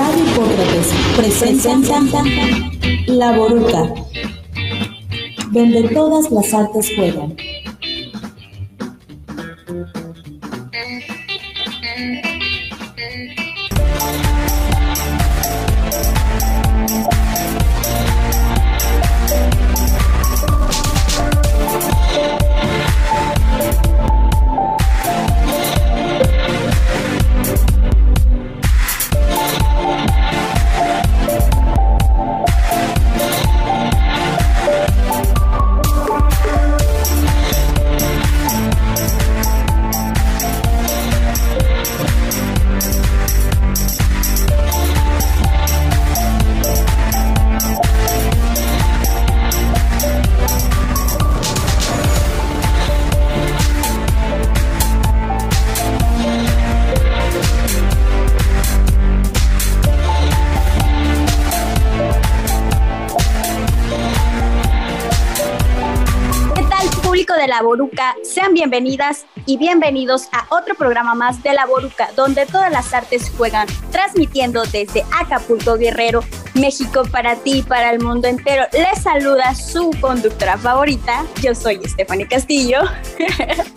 Radio Hipócrates presenta La Boruca, donde todas las artes juegan. Bienvenidas y bienvenidos a otro programa más de La Boruca, donde todas las artes juegan, transmitiendo desde Acapulco Guerrero, México para ti y para el mundo entero. Les saluda su conductora favorita, yo soy Stephanie Castillo.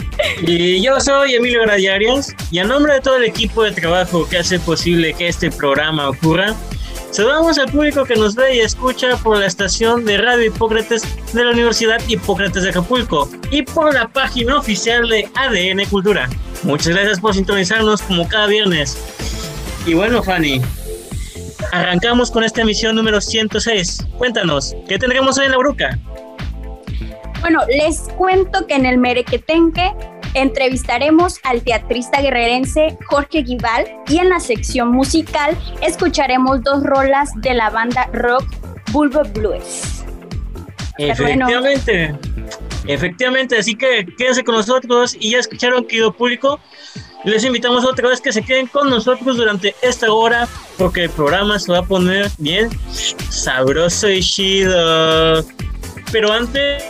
Y yo soy Emilio Gradiarias y a nombre de todo el equipo de trabajo que hace posible que este programa ocurra, Saludamos al público que nos ve y escucha por la estación de Radio Hipócrates de la Universidad Hipócrates de Acapulco y por la página oficial de ADN Cultura. Muchas gracias por sintonizarnos como cada viernes. Y bueno, Fanny, arrancamos con esta emisión número 106. Cuéntanos, ¿qué tendremos hoy en la bruca? Bueno, les cuento que en el Merequetenque Entrevistaremos al teatrista guerrerense Jorge Guibal y en la sección musical escucharemos dos rolas de la banda rock Bulbo Blues. Efectivamente, efectivamente, así que quédense con nosotros y ya escucharon querido público. Les invitamos otra vez que se queden con nosotros durante esta hora porque el programa se va a poner bien sabroso y chido. Pero antes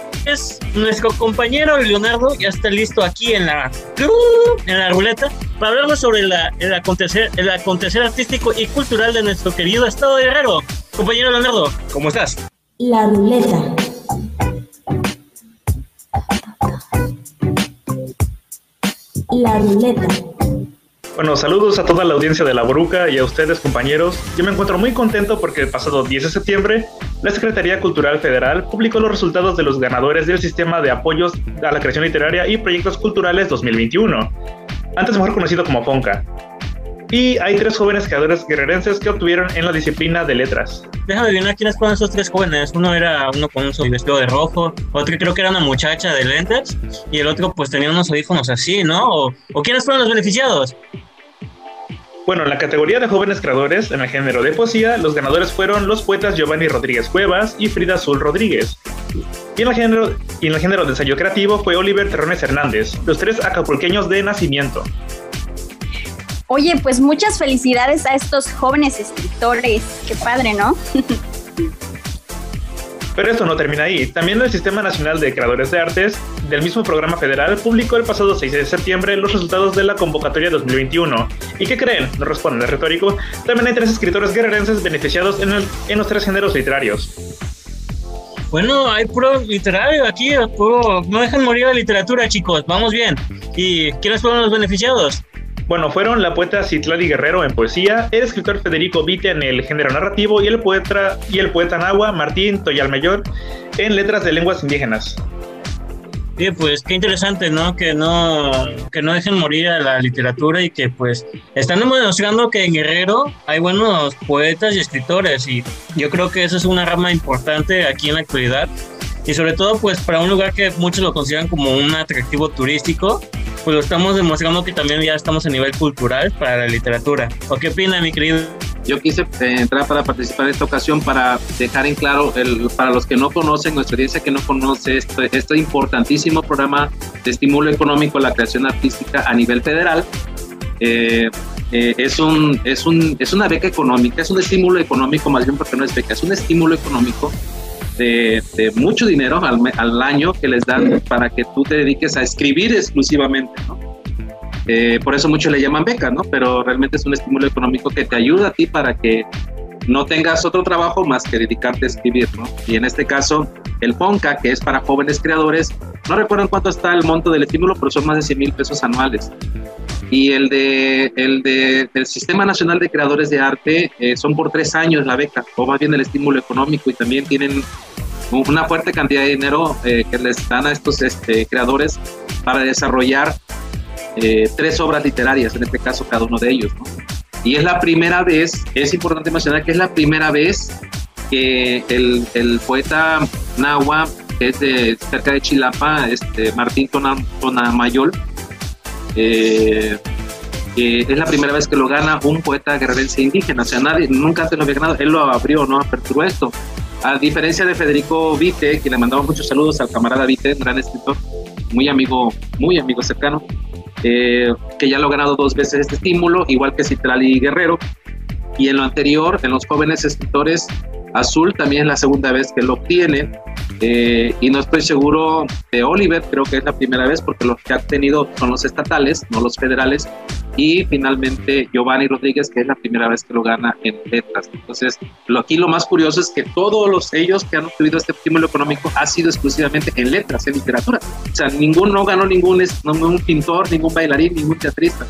nuestro compañero Leonardo ya está listo aquí en la, en la ruleta para hablarnos sobre el, acontecer, el acontecer artístico y cultural de nuestro querido estado de Guerrero. Compañero Leonardo, ¿cómo estás? La ruleta. La ruleta. Bueno, saludos a toda la audiencia de La Boruca y a ustedes, compañeros. Yo me encuentro muy contento porque el pasado 10 de septiembre, la Secretaría Cultural Federal publicó los resultados de los ganadores del Sistema de Apoyos a la Creación Literaria y Proyectos Culturales 2021, antes mejor conocido como FONCA. Y hay tres jóvenes creadores guerrerenses que obtuvieron en la disciplina de letras. Déjame adivinar quiénes fueron esos tres jóvenes. Uno era uno con un vestido de rojo, otro creo que era una muchacha de lentes, y el otro pues tenía unos audífonos así, ¿no? ¿O, o quiénes fueron los beneficiados? Bueno, en la categoría de jóvenes creadores en el género de poesía, los ganadores fueron los poetas Giovanni Rodríguez Cuevas y Frida Azul Rodríguez. Y en el género, y en el género de ensayo creativo fue Oliver Terrones Hernández, los tres acapulqueños de nacimiento. Oye, pues muchas felicidades a estos jóvenes escritores. Qué padre, ¿no? Pero esto no termina ahí. También el Sistema Nacional de Creadores de Artes del mismo programa federal publicó el pasado 6 de septiembre los resultados de la convocatoria 2021. ¿Y qué creen? No responden el retórico. También hay tres escritores guerrerenses beneficiados en, en los tres géneros literarios. Bueno, hay puro literario aquí, no dejan morir la literatura, chicos, vamos bien. ¿Y quiénes fueron los beneficiados? Bueno, fueron la poeta Citlali Guerrero en poesía, el escritor Federico Vite en el género narrativo y el poeta, y el poeta nahua Martín Toyalmayor en letras de lenguas indígenas. Sí, pues qué interesante, ¿no? Que no que no dejen morir a la literatura y que pues están demostrando que en Guerrero hay buenos poetas y escritores y yo creo que eso es una rama importante aquí en la actualidad y sobre todo pues para un lugar que muchos lo consideran como un atractivo turístico, pues lo estamos demostrando que también ya estamos a nivel cultural para la literatura. ¿O qué opina mi querido? Yo quise eh, entrar para participar en esta ocasión para dejar en claro, el, para los que no conocen, nuestra audiencia que no conoce este, este importantísimo programa de estímulo económico a la creación artística a nivel federal, eh, eh, es, un, es, un, es una beca económica, es un estímulo económico, más bien porque no es beca, es un estímulo económico de, mucho dinero al, al, año que les dan para que tú te dediques a escribir exclusivamente, ¿no? Eh, por eso muchos le llaman beca, ¿no? Pero realmente es un estímulo económico que te ayuda a ti para que no tengas otro trabajo más que dedicarte a escribir, ¿no? Y en este caso, el FONCA, que es para jóvenes creadores, no recuerdo cuánto está el monto del estímulo, pero son más de 100 mil pesos anuales. Y el de el de, del Sistema Nacional de Creadores de Arte eh, son por tres años la beca, o más bien el estímulo económico, y también tienen una fuerte cantidad de dinero eh, que les dan a estos este, creadores para desarrollar eh, tres obras literarias, en este caso cada uno de ellos. ¿no? Y es la primera vez, es importante mencionar que es la primera vez que el, el poeta Nahua, que es de cerca de Chilapa, este, Martín Tonamayol, eh, es la primera vez que lo gana un poeta guerrerense indígena, o sea, nadie, nunca antes lo había ganado, él lo abrió, no aperturó esto. A diferencia de Federico Vite, que le mandaba muchos saludos al camarada Vite, gran escritor, muy amigo, muy amigo cercano, eh, que ya lo ha ganado dos veces este estímulo, igual que Citrali Guerrero. Y en lo anterior, en los jóvenes escritores, Azul también es la segunda vez que lo obtiene. Eh, y no estoy seguro de Oliver, creo que es la primera vez porque los que ha tenido son los estatales, no los federales. Y finalmente Giovanni Rodríguez, que es la primera vez que lo gana en letras. Entonces, lo, aquí lo más curioso es que todos los ellos que han obtenido este estímulo económico ha sido exclusivamente en letras, en literatura. O sea, ninguno ganó ningún, ningún pintor, ningún bailarín, ningún teatrista.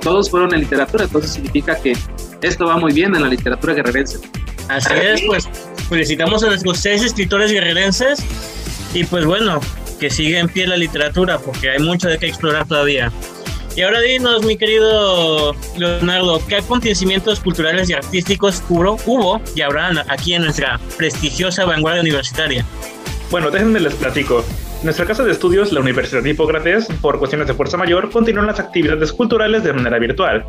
Todos fueron en literatura, entonces significa que esto va muy bien en la literatura guerrerense. Así es, pues felicitamos a los seis escritores guerrerenses y pues bueno, que siga en pie la literatura porque hay mucho de qué explorar todavía. Y ahora dinos, mi querido Leonardo, ¿qué acontecimientos culturales y artísticos hubo, hubo y habrán aquí en nuestra prestigiosa vanguardia universitaria? Bueno, déjenme les platico. nuestra casa de estudios, la Universidad de Hipócrates, por cuestiones de fuerza mayor, continúan las actividades culturales de manera virtual.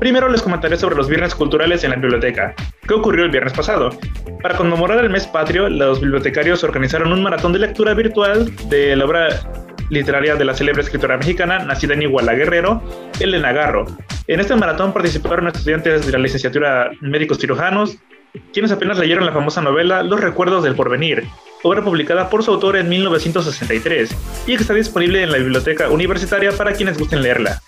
Primero les comentaré sobre los viernes culturales en la biblioteca. ¿Qué ocurrió el viernes pasado? Para conmemorar el mes patrio, los bibliotecarios organizaron un maratón de lectura virtual de la obra literaria de la célebre escritora mexicana, nacida en Iguala Guerrero, Elena Garro. En este maratón participaron estudiantes de la licenciatura médicos cirujanos, quienes apenas leyeron la famosa novela Los recuerdos del porvenir, obra publicada por su autor en 1963 y que está disponible en la biblioteca universitaria para quienes gusten leerla.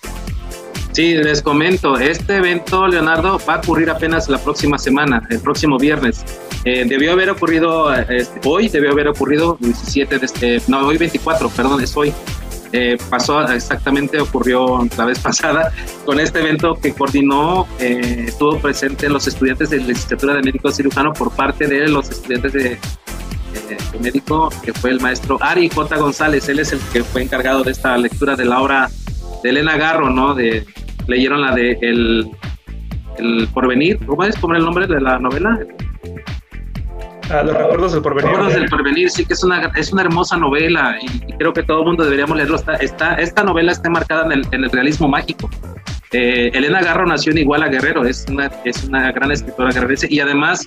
Sí, les comento, este evento, Leonardo, va a ocurrir apenas la próxima semana, el próximo viernes. Eh, debió haber ocurrido este, hoy, debió haber ocurrido 17 de este, no, hoy 24, perdón, es hoy. Eh, pasó exactamente, ocurrió la vez pasada con este evento que coordinó, eh, estuvo presente los estudiantes de licenciatura de médico cirujano por parte de los estudiantes de, médico, que fue el maestro Ari J. González, él es el que fue encargado de esta lectura de la obra de Elena Garro, ¿no? De, leyeron la de El, el Porvenir, ¿cómo es? ¿Cómo el nombre de la novela? Ah, los recuerdos del porvenir. Recuerdos del porvenir, sí que es una, es una hermosa novela y, creo que todo el mundo deberíamos leerlo. Está, esta novela está marcada en el, en el realismo mágico. Eh, Elena Garro nació en Iguala Guerrero, es una, es una gran escritora guerrerense y además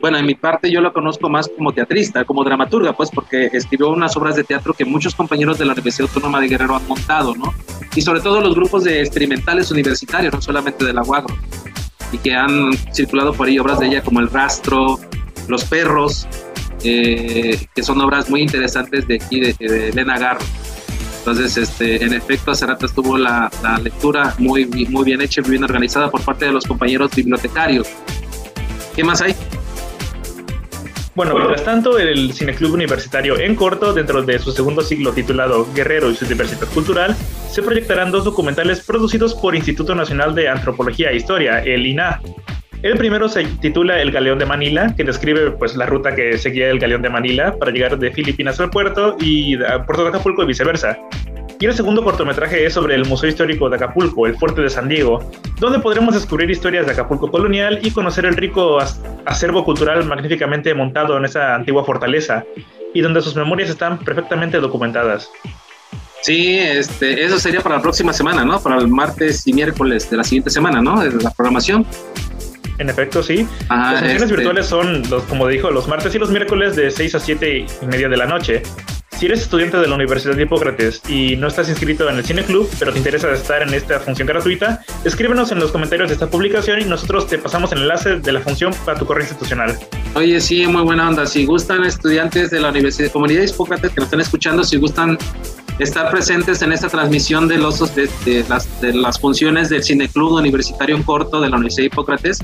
bueno, en mi parte yo lo conozco más como teatrista, como dramaturga, pues porque escribió unas obras de teatro que muchos compañeros de la Universidad Autónoma de Guerrero han montado, ¿no? Y sobre todo los grupos de experimentales universitarios, no solamente de la UAGRO, y que han circulado por ahí obras de ella como El Rastro, Los Perros, eh, que son obras muy interesantes de aquí, de, Elena Garro. Entonces, este, en efecto, hace rato estuvo la, la lectura muy, muy bien hecha y muy bien organizada por parte de los compañeros bibliotecarios. ¿Qué más hay? Bueno, mientras tanto, el Cineclub Universitario en corto, dentro de su segundo siglo titulado Guerrero y su diversidad cultural, se proyectarán dos documentales producidos por Instituto Nacional de Antropología e Historia, el INA. El primero se titula El Galeón de Manila, que describe pues, la ruta que seguía el Galeón de Manila para llegar de Filipinas al puerto y a Puerto de Acapulco y viceversa. Y el segundo cortometraje es sobre el Museo Histórico de Acapulco, el Fuerte de San Diego, donde podremos descubrir historias de Acapulco colonial y conocer el rico acervo cultural magníficamente montado en esa antigua fortaleza, y donde sus memorias están perfectamente documentadas. Sí, este, eso sería para la próxima semana, ¿no? Para el martes y miércoles de la siguiente semana, ¿no? De la programación. En efecto, sí. Las sesiones este virtuales son, los, como dijo, los martes y los miércoles de 6 a 7 y media de la noche. Si eres estudiante de la Universidad de Hipócrates y no estás inscrito en el Cine Club, pero te interesa estar en esta función gratuita, escríbenos en los comentarios de esta publicación y nosotros te pasamos el enlace de la función para tu correo institucional. Oye, sí, muy buena onda. Si gustan estudiantes de la Universidad de Comunidad de Hipócrates que nos están escuchando, si gustan estar presentes en esta transmisión de, los, de, las, de las funciones del Cineclub Universitario en Corto de la Universidad de Hipócrates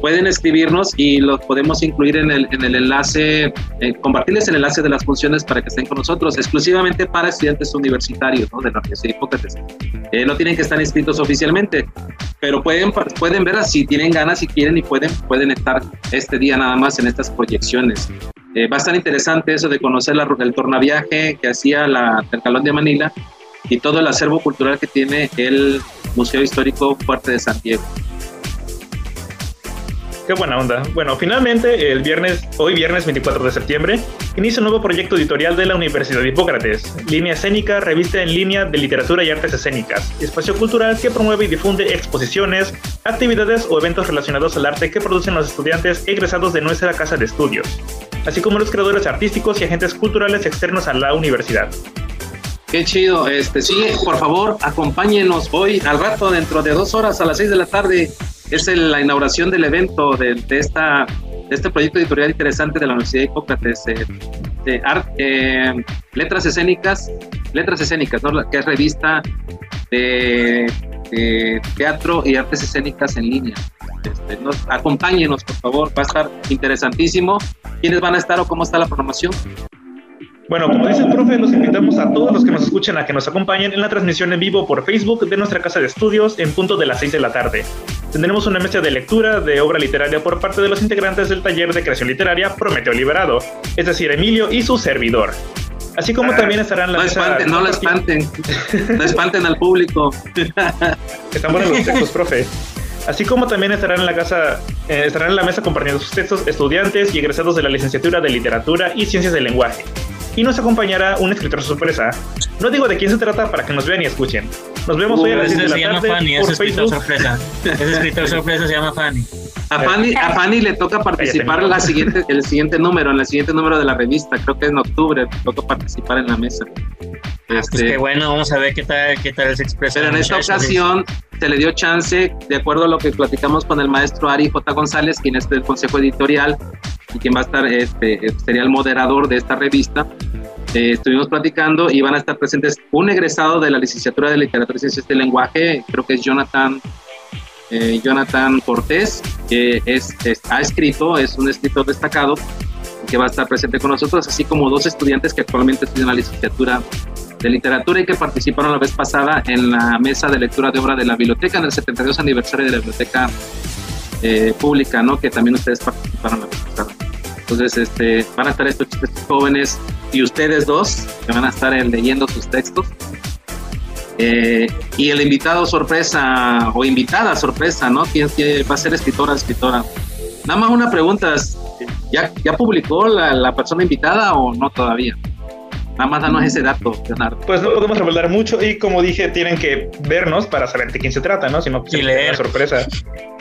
pueden escribirnos y los podemos incluir en el, en el enlace, eh, compartirles el enlace de las funciones para que estén con nosotros, exclusivamente para estudiantes universitarios ¿no? de la Universidad de Hipócrates. Eh, no tienen que estar inscritos oficialmente, pero pueden, pueden ver si tienen ganas, si quieren y pueden, pueden estar este día nada más en estas proyecciones. Eh, estar interesante eso de conocer la, el tornaviaje que hacía la, el Calón de Manila y todo el acervo cultural que tiene el Museo Histórico Fuerte de San Diego. Qué buena onda. Bueno, finalmente, el viernes, hoy viernes 24 de septiembre, inicia un nuevo proyecto editorial de la Universidad de Hipócrates, Línea Escénica, revista en línea de literatura y artes escénicas, espacio cultural que promueve y difunde exposiciones, actividades o eventos relacionados al arte que producen los estudiantes egresados de nuestra casa de estudios, así como los creadores artísticos y agentes culturales externos a la universidad. Qué chido, este sí, por favor, acompáñenos hoy al rato, dentro de dos horas a las seis de la tarde, es la inauguración del evento de, esta, este proyecto editorial interesante de la Universidad de Hipócrates, eh, de eh, Letras Escénicas, Letras Escénicas, que es revista de, teatro y artes escénicas en línea. Este, acompáñenos, por favor, va a estar interesantísimo. ¿Quiénes van a estar o cómo está la programación? Bueno, como dice el profe, los invitamos a todos los que nos escuchen a que nos acompañen en la transmisión en vivo por Facebook de nuestra casa de estudios en punto de las 6 de la tarde. Tendremos una mesa de lectura de obra literaria por parte de los integrantes del taller de creación literaria Prometeo Liberado, es decir, Emilio y su servidor. Así como también estarán la no. Espanten, no lo espanten, no espanten al público. Están buenos los textos, profe. Así como también estarán en la casa, eh, estarán en la mesa compartiendo sus textos estudiantes y egresados de la licenciatura de literatura y ciencias del lenguaje y nos acompañará un escritor sorpresa. No digo de quién se trata para que nos vean y escuchen. Nos vemos hoy a las 10 de la se llama Fanny, ese escritor sorpresa. Ese escritor sorpresa se llama Fanny. A Fanny, a Fanny le toca participar en la siguiente, el siguiente número, en el siguiente número de la revista, creo que en octubre, le toca participar en la mesa. Pues este, qué bueno, vamos a ver qué tal, qué tal se expresa. Pero en esta ocasión se le dio chance, de acuerdo a lo que platicamos con el maestro Ari J. González, quien es del consejo editorial y quien va a estar, este, sería el moderador de esta revista. Eh, estuvimos platicando y van a estar presentes un egresado de la licenciatura de literatura y ciencias del lenguaje, creo que es Jonathan, eh, Jonathan Cortés, que es, ha escrito, es un escritor destacado que va a estar presente con nosotros, así como dos estudiantes que actualmente estudian la licenciatura de literatura y que participaron la vez pasada en la mesa de lectura de obra de la biblioteca en el 72 aniversario de la biblioteca eh, pública, ¿no? Que también ustedes participaron la vez pasada. Entonces, este, van a estar estos, jóvenes y ustedes dos que van a estar leyendo sus textos. Eh, y el invitado sorpresa o invitada sorpresa, ¿no? ¿Quién, va a ser escritora, escritora? Nada más una pregunta, ¿ya, ya publicó la, la persona invitada o no todavía? Nada más danos ese dato, Leonardo. Pues no podemos revelar mucho y como dije, tienen que vernos para saber de quién se trata, ¿no? Si no, pues es una sorpresa.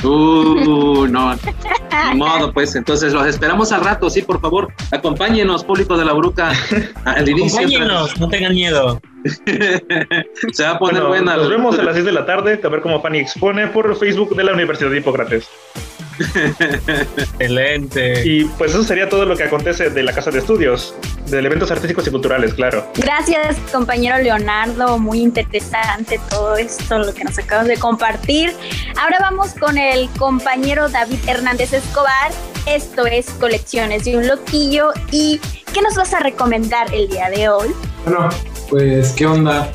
Uh, no. Ni modo, pues. Entonces los esperamos al rato, sí, por favor. Acompáñenos, público de la Bruca, al inicio. Acompáñenos, no tengan miedo. se va a poner buena. Nos vemos a las 6 de la tarde, a ver cómo Fanny expone por Facebook de la Universidad de Hipócrates. Excelente. Y pues eso sería todo lo que acontece de la Casa de Estudios, de eventos artísticos y culturales, claro. Gracias, compañero Leonardo. Muy interesante todo esto, lo que nos acabas de compartir. Ahora vamos con el compañero David Hernández Escobar. Esto es Colecciones de un Loquillo. ¿Y qué nos vas a recomendar el día de hoy? Bueno, pues, ¿qué onda?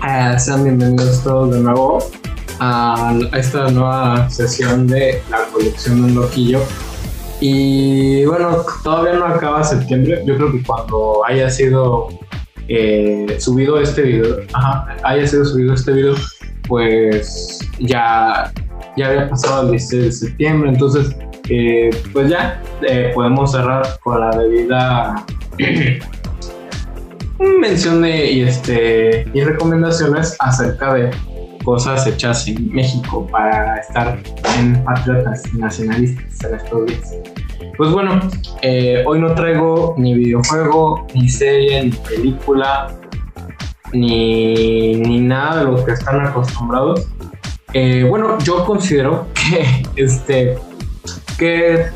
Ah, sean bienvenidos todos de nuevo a, esta nueva sesión de la colección de un loquillo. Y bueno, todavía no acaba septiembre. Yo creo que cuando haya sido eh, subido este video, haya sido subido este video, pues ya, ya había pasado el 16 de septiembre. Entonces, eh, pues ya eh, podemos cerrar con la debida mención y, este, y recomendaciones acerca de cosas hechas en México para estar en patriotas nacionalistas en estos días. Pues bueno, eh, hoy no traigo ni videojuego, ni serie, ni película, ni, ni nada de lo que están acostumbrados. Eh, bueno, yo considero que este que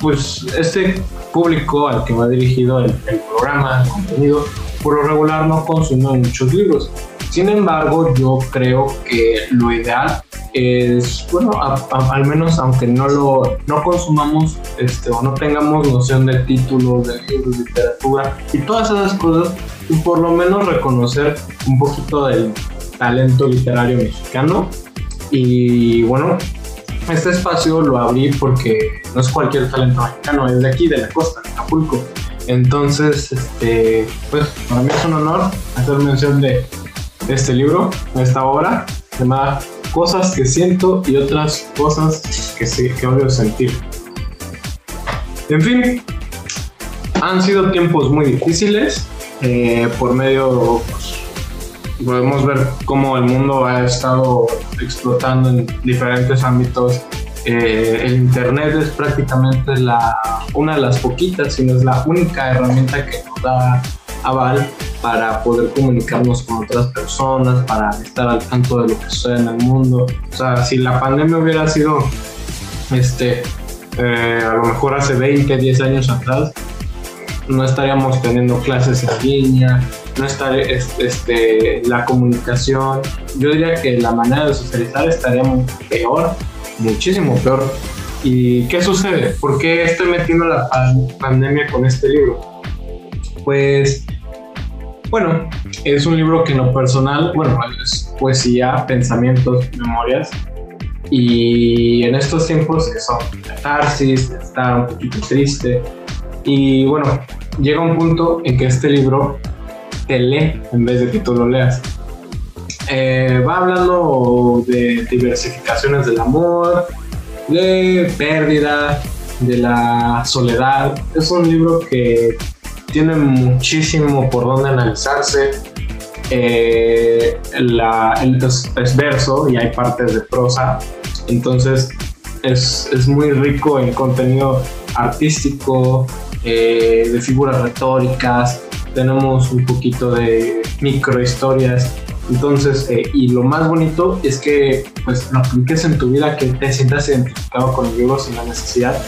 pues este público al que va dirigido el, programa, el contenido, por lo regular no consumo muchos libros. Sin embargo, yo creo que lo ideal es, bueno, al menos aunque no lo no consumamos este, o no tengamos noción de títulos, de libros, literatura y todas esas cosas, y por lo menos reconocer un poquito del talento literario mexicano. Y bueno, este espacio lo abrí porque no es cualquier talento mexicano, es de aquí, de la costa, de Acapulco. Entonces, este, pues para mí es un honor hacer mención de este libro, esta obra, llamada Cosas que siento y otras cosas que, sí, que odio sentir. En fin, han sido tiempos muy difíciles. Eh, por medio, pues, podemos ver cómo el mundo ha estado explotando en diferentes ámbitos. Eh, el Internet es prácticamente la, una de las poquitas, si no es la única herramienta que nos da aval para poder comunicarnos con otras personas, para estar al tanto de lo que sucede en el mundo. O sea, si la pandemia hubiera sido, este, eh, a lo mejor hace 20, 10 años atrás, no estaríamos teniendo clases en línea, no estaría este, la comunicación. Yo diría que la manera de socializar estaría peor, muchísimo peor. ¿Y qué sucede? ¿Por qué estoy metiendo la pandemia con este libro? Pues bueno, es un libro que en lo personal, bueno, es poesía, pensamientos, memorias. Y en estos tiempos que son catarsis, está un poquito triste. Y bueno, llega un punto en que este libro te lee en vez de que tú lo leas. Eh, va hablando de diversificaciones del amor, de pérdida, de la soledad. Es un libro que tiene muchísimo por donde analizarse. Eh, es, verso y hay partes de prosa, entonces es, es muy rico en contenido artístico, eh, de figuras retóricas, tenemos un poquito de microhistorias. Entonces, eh, y lo más bonito es que pues lo apliques en tu vida, que te sientas identificado con el libro sin la necesidad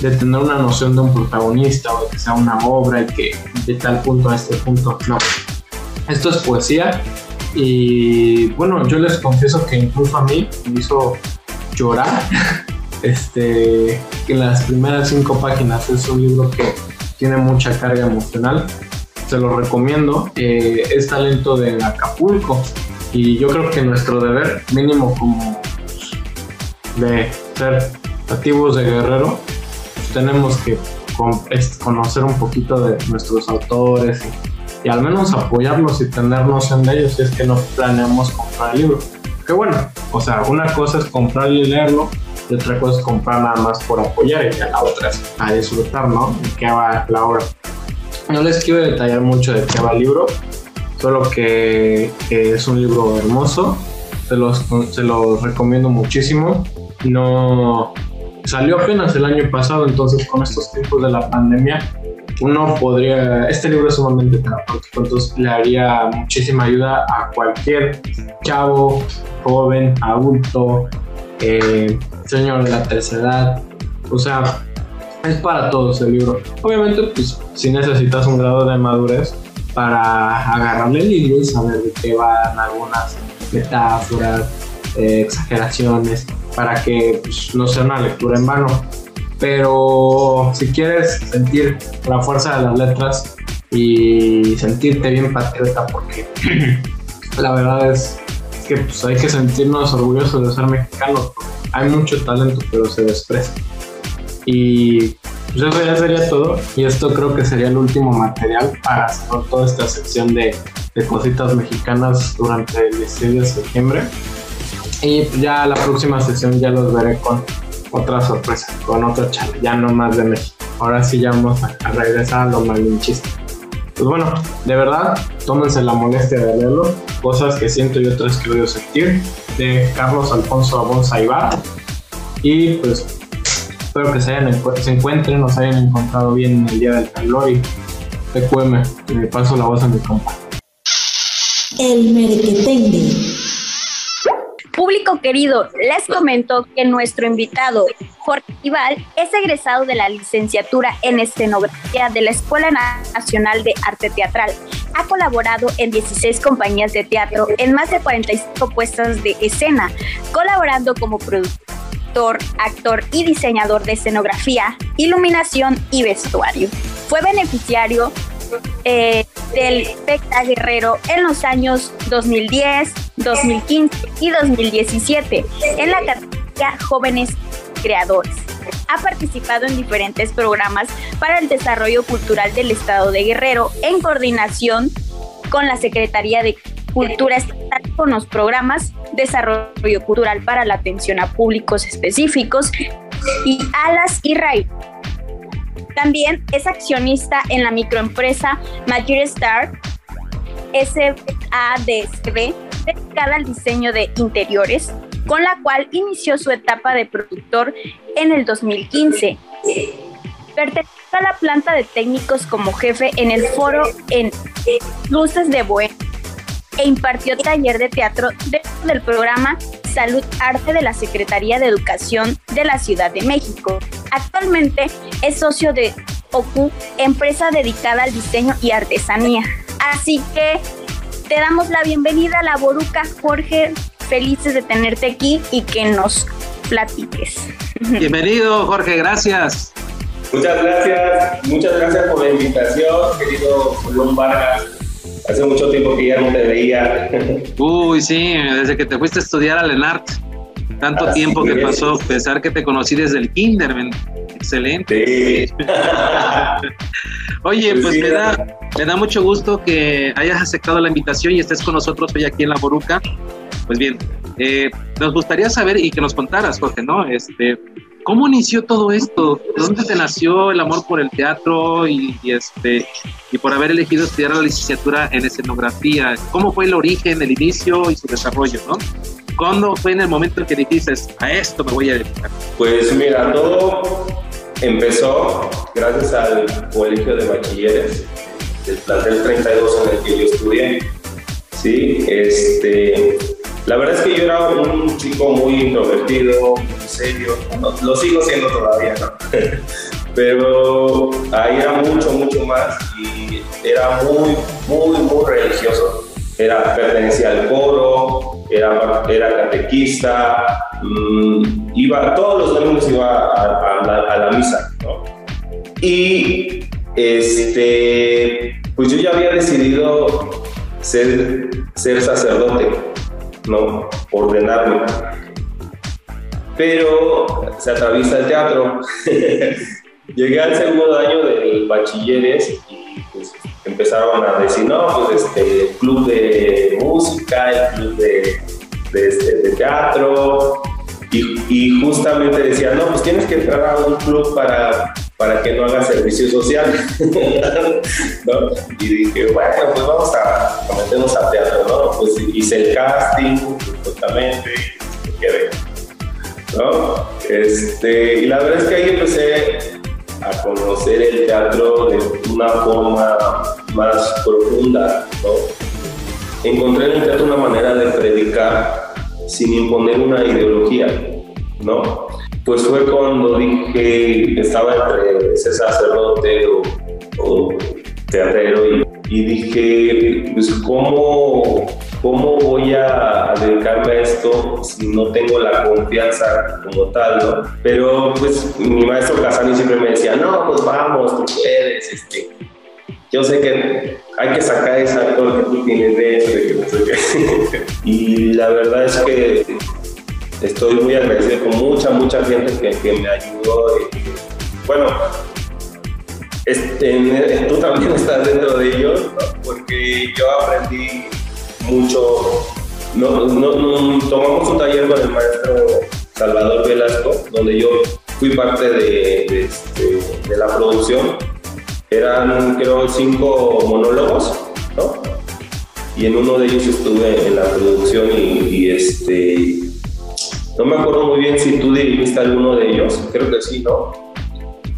de tener una noción de un protagonista o de que sea una obra y que de tal punto a este punto. No. Esto es poesía y bueno, yo les confieso que incluso a mí me hizo llorar. Este, en las primeras cinco páginas es un libro que tiene mucha carga emocional. Se lo recomiendo. Eh, es talento de Acapulco y yo creo que nuestro deber mínimo como de ser nativos de Guerrero tenemos que conocer un poquito de nuestros autores y, al menos apoyarlos y tener noción de ellos si es que no planeamos comprar el libro. Que bueno, o sea, una cosa es comprar y leerlo y otra cosa es comprar nada más por apoyar y la otra es a disfrutar, ¿no? De qué va la obra. No les quiero detallar mucho de qué va el libro, solo que, es un libro hermoso, se los, se recomiendo muchísimo. No, salió apenas el año pasado, entonces con estos tiempos de la pandemia, uno podría, este libro es sumamente terapéutico, entonces le haría muchísima ayuda a cualquier chavo, joven, adulto, eh, señor de la tercera edad, o sea, es para todos el libro. Obviamente, pues si necesitas un grado de madurez para agarrarle el libro y saber de qué van algunas metáforas, eh, exageraciones, para que pues, no sea una lectura en vano. Pero si quieres sentir la fuerza de las letras y sentirte bien patriota, porque la verdad es que pues, hay que sentirnos orgullosos de ser mexicanos. Hay mucho talento, pero se desprecia. Y pues eso ya sería todo. Y esto creo que sería el último material para cerrar toda esta sección de, de cositas mexicanas durante el 16 de septiembre. Y ya la próxima sesión ya los veré con otra sorpresa, con otra charla, ya no más de México. Ahora sí ya vamos a, regresar a lo malinchista. Pues bueno, de verdad, tómense la molestia de leerlo. Cosas que siento y otras que odio sentir. De Carlos Alfonso Abonza Ibar. Y pues espero que se, hayan, se encuentren, nos hayan encontrado bien en el día del calor y TQM, me paso la voz a mi compa. El merequetengue. Público querido, les comento que nuestro invitado, Jorge Ival, es egresado de la licenciatura en escenografía de la Escuela Nacional de Arte Teatral. ha colaborado en 16 compañías de teatro en más de 45 puestas de escena, colaborando como productor, actor y diseñador de escenografía, iluminación y vestuario. Fue beneficiario eh, del PECTA Guerrero en los años 2010, 2015 y 2017 en la categoría Jóvenes Creadores. Ha participado en diferentes programas para el desarrollo cultural del Estado de Guerrero en coordinación con la Secretaría de Cultura Estatal con los programas Desarrollo Cultural para la Atención a Públicos Específicos y Alas y Ray también es accionista en la microempresa Magic Star SADCB, dedicada al diseño de interiores, con la cual inició su etapa de productor en el 2015. Perteneció a la planta de técnicos como jefe en el foro en Luces de Buen e impartió taller de teatro dentro del programa Salud Arte de la Secretaría de Educación de la Ciudad de México. Actualmente es socio de OCU, empresa dedicada al diseño y artesanía. Así que te damos la bienvenida a la Boruca, Jorge. Felices de tenerte aquí y que nos platiques. Bienvenido, Jorge, gracias. Muchas gracias, muchas gracias por la invitación, querido Vargas. Hace mucho tiempo que ya no te veía. Uy, sí, desde que te fuiste a estudiar a Lenart. Tanto tiempo que pasó, pensar que te conocí desde el kinder, excelente. Oye, pues, me, da, me da mucho gusto que hayas aceptado la invitación y estés con nosotros hoy aquí en La Boruca. Pues bien, eh, nos gustaría saber y que nos contaras, Jorge, ¿no? Este, ¿Cómo inició todo esto? ¿De dónde te nació el amor por el teatro y, este y por haber elegido estudiar la licenciatura en escenografía? ¿Cómo fue el origen, el inicio y su desarrollo, no? ¿Cuándo fue en el momento en que dijiste a esto me voy a dedicar? Pues mira, todo empezó gracias al colegio de bachilleres del plantel 32 en el que yo estudié. Sí, este, la verdad es que yo era un chico muy introvertido, muy serio, lo sigo siendo todavía, ¿no? Pero ahí era mucho, mucho más y era muy, muy, muy religioso. Era, pertenecía al coro, era, era catequista, mmm, iba, todos los domingos iba a, a, la, a la misa, ¿no? Y este, pues yo ya había decidido ser, ser sacerdote ¿no? ordenarlo. Pero se atraviesa el teatro. Llegué al segundo año del bachilleres y pues empezaron a decir, no, pues este, club de música, el club de, de, este, de teatro. Y, y, justamente decían, no, pues tienes que entrar a un club para, para que no hagas servicio social. ¿no? Y dije, bueno, pues vamos a, a meternos a teatro, ¿no? Pues hice el casting, justamente, y quedé. ¿no? Este, y la verdad es que ahí empecé a conocer el teatro de una forma más profunda, ¿no? Encontré en el teatro una manera de predicar sin imponer una ideología, ¿no? Pues fue cuando dije, estaba entre ser sacerdote o, o y, dije, pues ¿cómo, ¿cómo voy a dedicarme a esto si no tengo la confianza como tal, ¿no? Pero pues mi maestro Casani siempre me decía, no, pues vamos, tú puedes, este, yo sé que hay que sacar ese actor que tú tienes dentro, y la verdad es que estoy muy agradecido con mucha, mucha gente que, que me ayudó. Bueno, tú también estás dentro de ellos, porque yo aprendí mucho. No, no, tomamos un taller con el maestro Salvador Velasco, donde yo fui parte de, este, de la producción eran creo cinco monólogos, ¿no? Y en uno de ellos estuve en la producción y, este, no me acuerdo muy bien si tú dirigiste alguno de ellos, creo que sí, ¿no?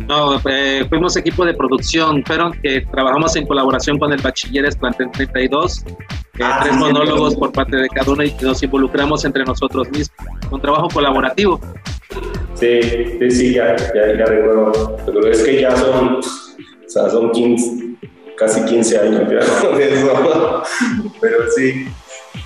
No, eh, fuimos equipo de producción, pero que trabajamos en colaboración con el Bachilleres Plantel 32, eh, ah, tres monólogos sí. por parte de cada uno y nos involucramos entre nosotros mismos, un trabajo colaborativo. Sí, sí, sí, ya, ya, ya recuerdo, pero es que ya son o sea, son 15, casi 15 años ya con eso. Pero sí,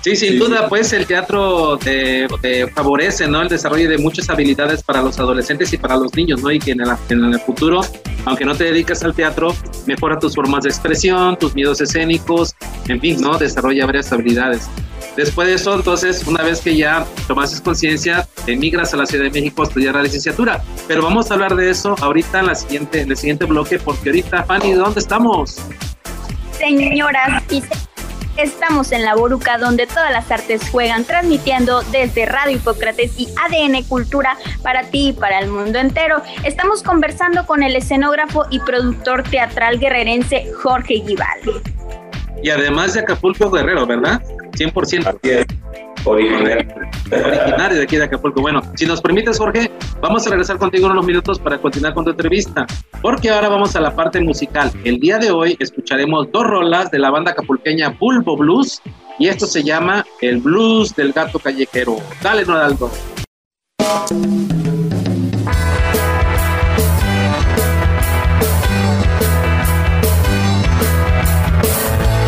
Sí, sin Sí, duda, sí. pues el teatro te, te favorece, ¿no? El desarrollo de muchas habilidades para los adolescentes y para los niños, ¿no? Y que en el, en el futuro, aunque no te dedicas al teatro, mejora tus formas de expresión, tus miedos escénicos, en fin, ¿no? Desarrolla varias habilidades. Después de eso, entonces, una vez que ya tomaste conciencia, emigras a la Ciudad de México a estudiar la licenciatura. Pero vamos a hablar de eso ahorita en, la siguiente, en el siguiente bloque, porque ahorita, Fanny, ¿dónde estamos? Señoras y se- estamos en la Boruca donde todas las artes juegan, transmitiendo desde Radio Hipócrates y ADN Cultura para ti y para el mundo entero. Estamos conversando con el escenógrafo y productor teatral guerrerense Jorge Guival. Y además de Acapulco Guerrero, ¿verdad? 100%. Originario de aquí de Acapulco. Bueno, si nos permites, Jorge, vamos a regresar contigo en unos minutos para continuar con tu entrevista, porque ahora vamos a la parte musical. El día de hoy escucharemos dos rolas de la banda acapulqueña Bulbo Blues, y esto se llama El Blues del Gato Callejero. Dale, Nodaldo.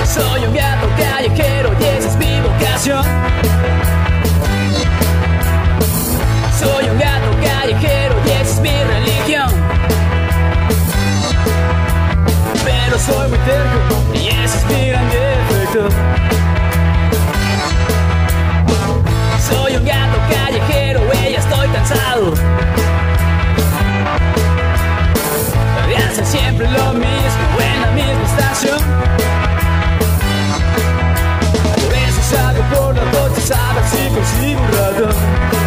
Soy un gato callejero y esa es mi vocación. Soy un gato callejero, güey, estoy cansado. De hacer siempre lo mismo en la misma estación. Por eso salgo por la noche a ver si consigo un ratón.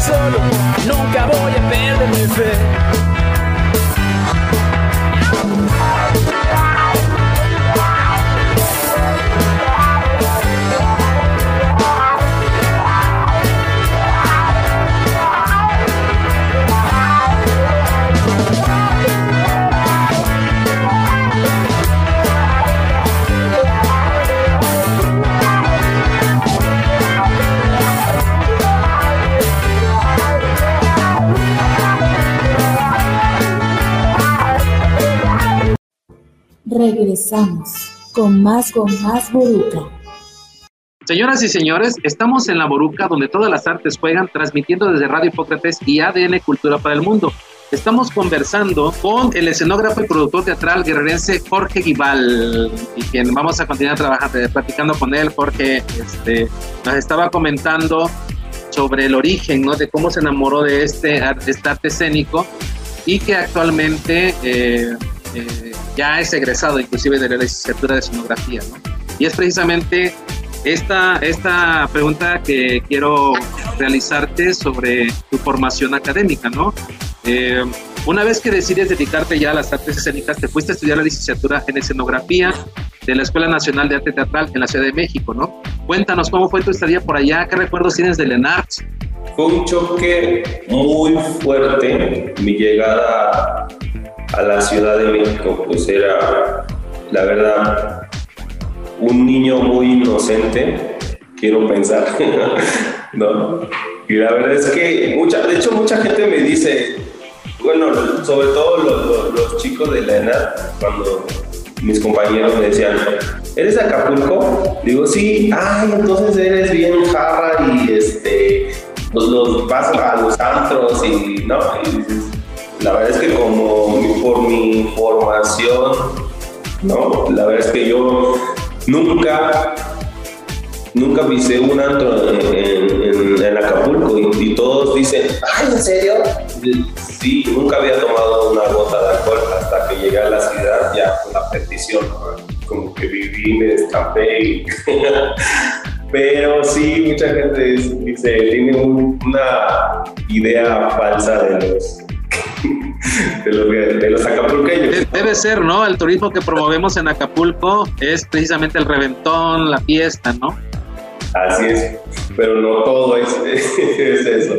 Solo, nunca voy a perder mi fe. Con más Boruca. Señoras y señores, estamos en la Boruca donde todas las artes juegan, transmitiendo desde Radio Hipócrates y ADN Cultura para el Mundo. Estamos conversando con el escenógrafo y productor teatral guerrerense Jorge Guival, y quien vamos a continuar trabajando, eh, platicando con él. Jorge este, nos estaba comentando sobre el origen, ¿no? De cómo se enamoró de este, este arte escénico y que actualmente eh, eh, ya es egresado inclusive de la licenciatura de escenografía, ¿no? Y es precisamente esta, esta pregunta que quiero realizarte sobre tu formación académica, ¿no? Eh, una vez que decides dedicarte ya a las artes escénicas, te fuiste a estudiar la licenciatura en escenografía de la Escuela Nacional de Arte Teatral en la Ciudad de México, ¿no? Cuéntanos cómo fue tu estadía por allá, qué recuerdos tienes del ENARTS. Fue un choque muy fuerte mi llegada a la Ciudad de México, pues era, la verdad, un niño muy inocente, quiero pensar, ¿no? Y la verdad es que, mucha, de hecho, mucha gente me dice, bueno, sobre todo los, chicos de la ENAD, cuando mis compañeros me decían, ¿eres de Acapulco? Digo, sí, ay, entonces eres bien jarra y este, pues los vas a los antros y, ¿no? Y dices, la verdad es que como por mi formación, ¿no? La verdad es que yo nunca, nunca pisé un antro en, Acapulco y, todos dicen, ay, ¿en serio? Sí, nunca había tomado una gota de alcohol hasta que llegué a la ciudad ya con la petición, como que viví, me destapé y... Pero sí, mucha gente dice, tiene un- una idea falsa de los de, los, de los acapulqueños. De- Debe ser, ¿no? El turismo que promovemos en Acapulco es precisamente el reventón, la fiesta, ¿no? Así es, pero no todo es, es eso.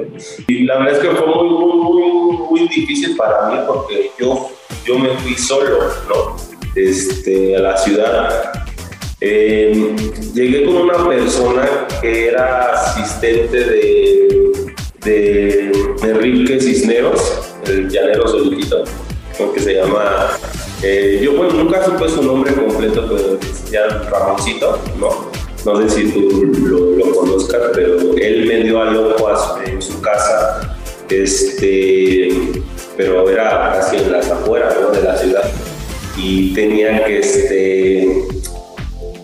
Y la verdad es que fue muy, muy, muy, muy difícil para mí porque yo, yo me fui solo, ¿no? Este, a la ciudad. Eh, llegué con una persona que era asistente de, de Enrique Cisneros, el llanero solitito, ¿no? que se llama... eh, yo bueno, nunca supe su nombre completo, pero ya Ramoncito, ¿no? No sé si tú lo, conozcas, pero él me dio a loco en su casa, este, pero era casi en las afueras ¿no? de la ciudad y tenía que, este,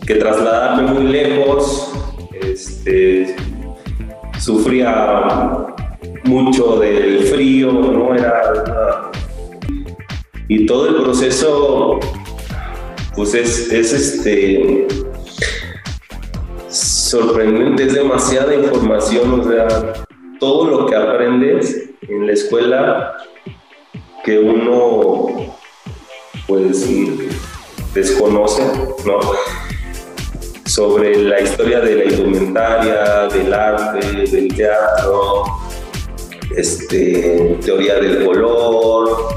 que trasladarme muy lejos, este, sufría mucho del frío, ¿no? Era y todo el proceso, pues es, es este sorprendente, es demasiada información, o sea, todo lo que aprendes en la escuela que uno pues desconoce, ¿no? Sobre la historia de la indumentaria, del arte, del teatro, este, teoría del color,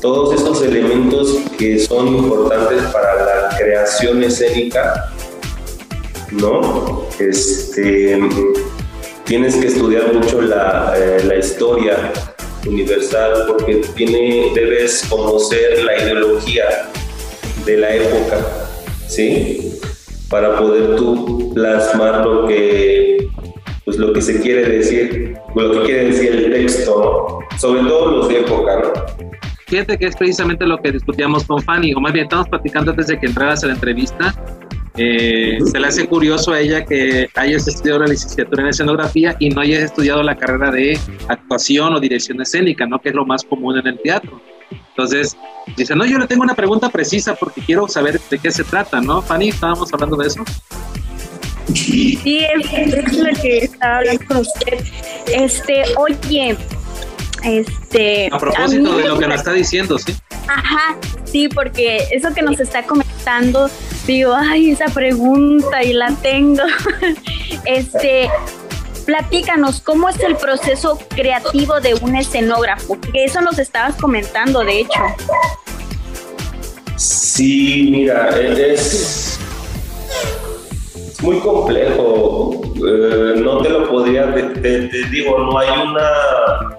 todos estos elementos que son importantes para la creación escénica ¿no? Este, tienes que estudiar mucho la, eh, la historia universal porque tiene, debes conocer la ideología de la época, ¿sí? Para poder tú plasmar lo que, pues lo que se quiere decir, lo que quiere decir el texto, ¿no? Sobre todo los de época, ¿no? Fíjate que es precisamente lo que discutíamos con Fanny, o más bien estamos platicando antes de que entraras a la entrevista. Eh, se le hace curioso a ella que hayas estudiado la licenciatura en escenografía y no hayas estudiado la carrera de actuación o dirección escénica, ¿no? Que es lo más común en el teatro. Entonces, dice, no, yo le tengo una pregunta precisa porque quiero saber de qué se trata, ¿no? Fanny, estábamos hablando de eso. Sí, es, es lo que estaba hablando con usted. Este, oye, este. A propósito de lo que nos está diciendo, ¿sí? Ajá, sí, porque eso que nos está comentando, digo, ay, esa pregunta y la tengo. este, platícanos, ¿cómo es el proceso creativo de un escenógrafo? Que eso nos estabas comentando, de hecho. Sí, mira, es muy complejo. Eh, no te lo podría, te, te- digo, no hay una,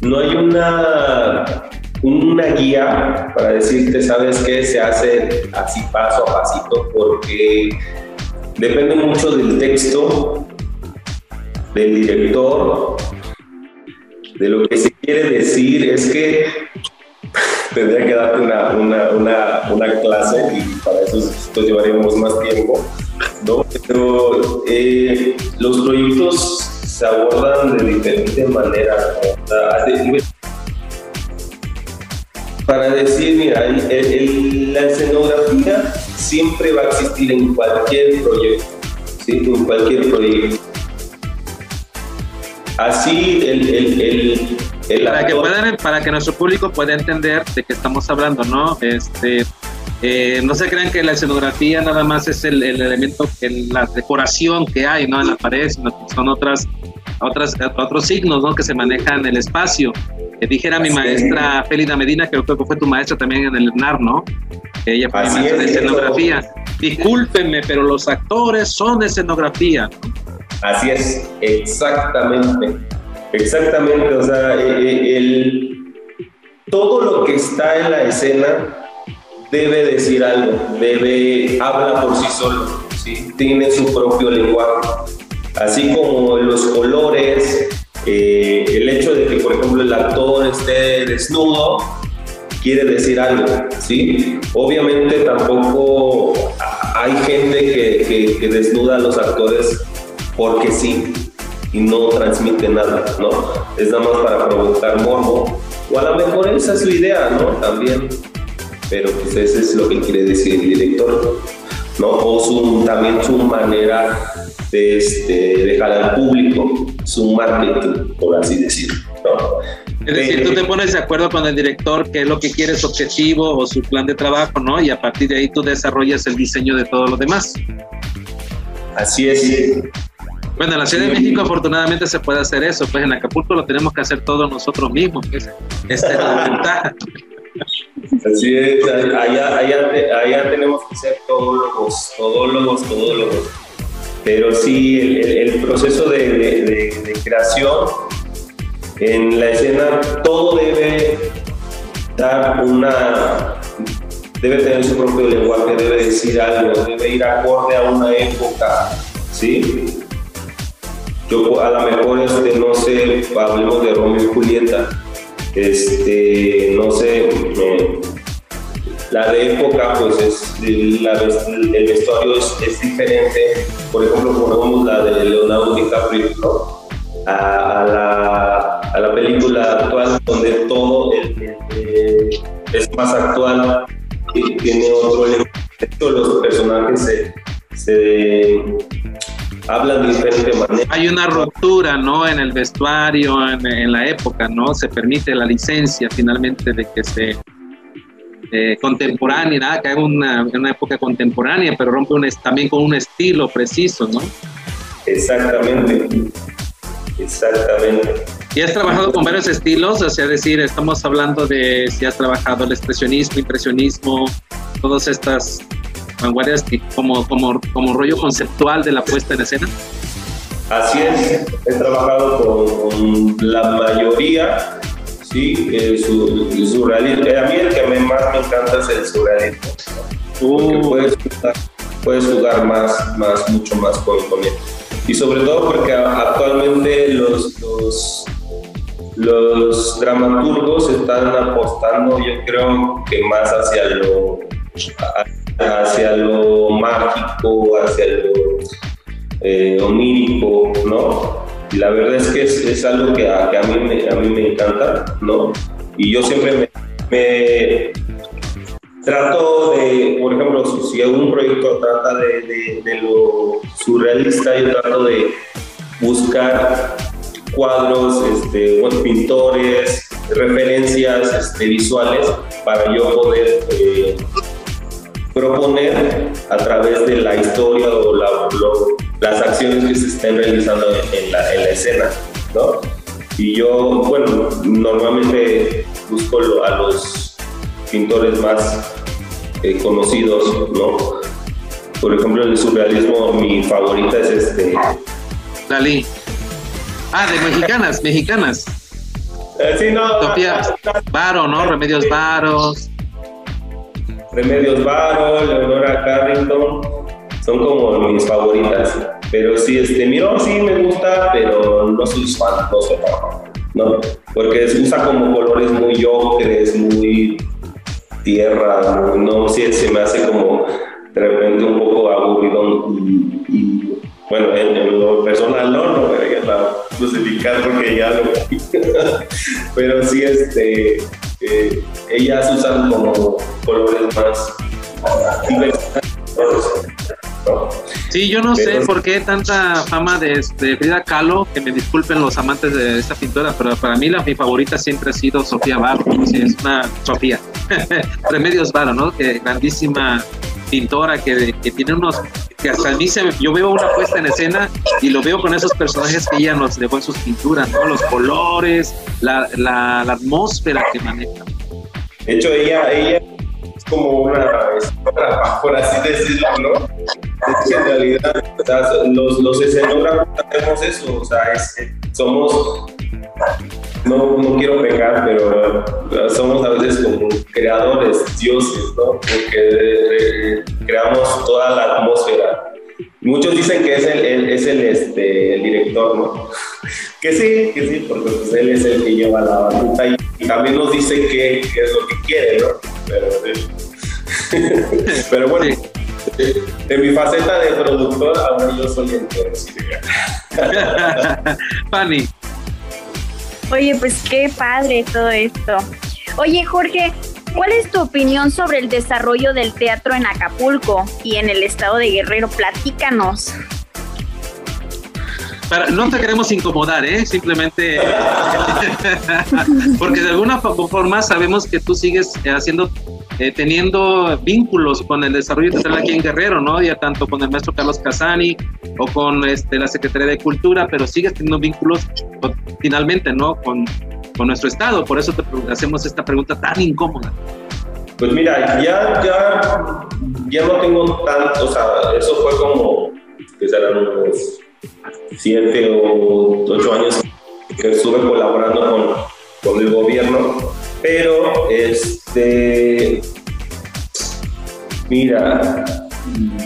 no hay una, una guía para decirte, sabes qué, se hace así paso a pasito, porque depende mucho del texto, del director, de lo que se quiere decir. Es que tendría que darte una, una, una, clase y para eso pues, llevaríamos más tiempo, ¿no? Pero eh, los proyectos se abordan de sea, de- para decir, mira, la escenografía siempre va a existir en cualquier proyecto. En cualquier proyecto. Así el, el para que puedan para que nuestro público pueda entender de qué estamos hablando no este eh, no se crean que la escenografía nada más es el, el elemento la decoración que hay no en la pared sino que son otras otras otros signos no que se manejan en el espacio. Que dijera mi Así maestra Félida Medina que creo que fue tu maestra también en el ENAR no ella fue mi Así maestra de es, de escenografía. Discúlpenme pero los actores son de escenografía. Así es, exactamente. Exactamente, o sea, eh, eh, el, todo lo que está en la escena debe decir algo, debe, habla por sí solo, ¿sí? tiene su propio lenguaje. Así como los colores, eh, el hecho de que, por ejemplo, el actor esté desnudo, quiere decir algo, ¿sí? Obviamente tampoco hay gente que, desnuda a los actores porque sí y no transmite nada, ¿no? Es nada más para provocar morbo. O a lo mejor esa es su idea, ¿no? También. Pero pues eso es lo que quiere decir el director, ¿no? O su, también su manera de este, dejar al público, su marketing, por así decirlo. ¿no? Es decir, Eh, tú te pones de acuerdo con el director qué es lo que quiere, su objetivo o su plan de trabajo, ¿no? Y a partir de ahí tú desarrollas el diseño de todo lo demás. Así es. Bueno, en la Ciudad de. México afortunadamente se puede hacer eso, pues en Acapulco lo tenemos que hacer todos nosotros mismos, pues. Esta es la ventaja. Así es, allá, allá, allá tenemos que ser todólogos, todólogos, todólogos. Pero sí, el, el- el proceso de, de- de- de creación en la escena, todo debe dar una. debe tener su propio lenguaje, debe decir algo, debe ir acorde a una época, ¿sí? Yo a lo mejor, este, no sé, hablemos de Romeo y Julieta, este, no sé, me- la de época, pues es, la el vestuario es, es diferente. Por ejemplo, ponemos la de Leonardo DiCaprio. A, la, a la película actual, donde todo el- es más actual, y tiene otro hecho, Los personajes se, se hablan diferente. Hay una ruptura, ¿no? En el vestuario, en, en la época, ¿no? Se permite la licencia finalmente de que se eh, contemporánea, nada, que haga una, una época contemporánea, pero rompe un, es- también con un estilo preciso, ¿no? Exactamente. Exactamente. Y has trabajado con varios estilos, o sea, decir, estamos hablando de si has trabajado el expresionismo, impresionismo, todas estas vanguardias que como, como, como rollo conceptual de la puesta en escena. Así es, he trabajado con la mayoría, sí, el, su- el surrealismo. A mí el que me- más me encanta es el surrealismo, porque Uh, puedes jugar, puedes jugar más, más, mucho más con, con él. Y sobre todo porque actualmente los, los, los dramaturgos están apostando, yo creo que más hacia lo, hacia lo mágico, hacia lo eh, ¿no? Y la verdad es que es, algo que a, mí, me, a mí me encanta, ¿no? Y yo siempre me, trato de, por ejemplo, si, un proyecto trata de, lo surrealista, yo trato de buscar cuadros, este, pintores, referencias este, visuales para yo poder eh, proponer a través de la historia o la- lo- las acciones que se estén realizando en, en la, en la escena, ¿no? Y yo, bueno, normalmente busco a los pintores más eh, conocidos, ¿no? Por ejemplo, en el surrealismo, mi favorita es este. Dalí. Ah, de mexicanas, mexicanas. Eh, sí, no, Sofía Varo, ¿no? Remedios Varos. Remedios Varo, Leonora Carrington, son como mis favoritas. Pero sí, este, miro, sí me gusta, pero no soy fan, no soy fan, ¿no? Porque usa como colores muy ocres, muy tierra, no sé, se me hace como de repente un poco aburrido y, bueno, en, en lo personal no, no vayan a crucificar porque ya lo pero sí, este, eh, ellas usan como colores más diversos. Sí, yo no sé por qué tanta fama de, de Frida Kahlo, que me disculpen los amantes de esta pintora, pero para mí la, mi favorita siempre ha sido Sofía Varo, ¿no? Sí, es una Sofía, Remedios Varo, ¿no? Que grandísima pintora que, que tiene unos, que hasta a mí se, yo veo una puesta en escena y lo veo con esos personajes que ella nos dejó en sus pinturas, ¿no? Los colores, la, la, atmósfera que maneja. De hecho, ella, ella es como una por así decirlo, ¿no? Que en realidad, los, los escenógrafos hacemos eso, o sea, es- somos, no, no quiero pecar, pero eh, somos a veces como creadores, dioses, ¿no? Porque eh, creamos toda la atmósfera. Muchos dicen que es el, el- es el, este, el director, ¿no? Que sí, que sí, porque pues, él es el que lleva la batuta y, y también nos dice qué, es lo que quiere, ¿no? Pero, sí. Pero bueno, eh, en mi faceta de productor, ahora yo soy el que recibe. Oye, pues qué padre todo esto. Oye, Jorge, ¿cuál es tu opinión sobre el desarrollo del teatro en Acapulco y en el estado de Guerrero? Platícanos. no te queremos incomodar, ¿eh? Simplemente porque de alguna forma sabemos que tú sigues haciendo, eh, teniendo vínculos con el desarrollo teatral aquí en Guerrero, ¿no? Ya tanto con el maestro Carlos Casani o con este, la Secretaría de Cultura, pero sigues teniendo vínculos finalmente, ¿no? Con, con nuestro Estado. Por eso te hacemos esta pregunta tan incómoda. Pues mira, ya, ya, ya no tengo tanto, o sea, eso fue como, que serán unos siete o ocho años que estuve colaborando con, con el gobierno, pero este, mira,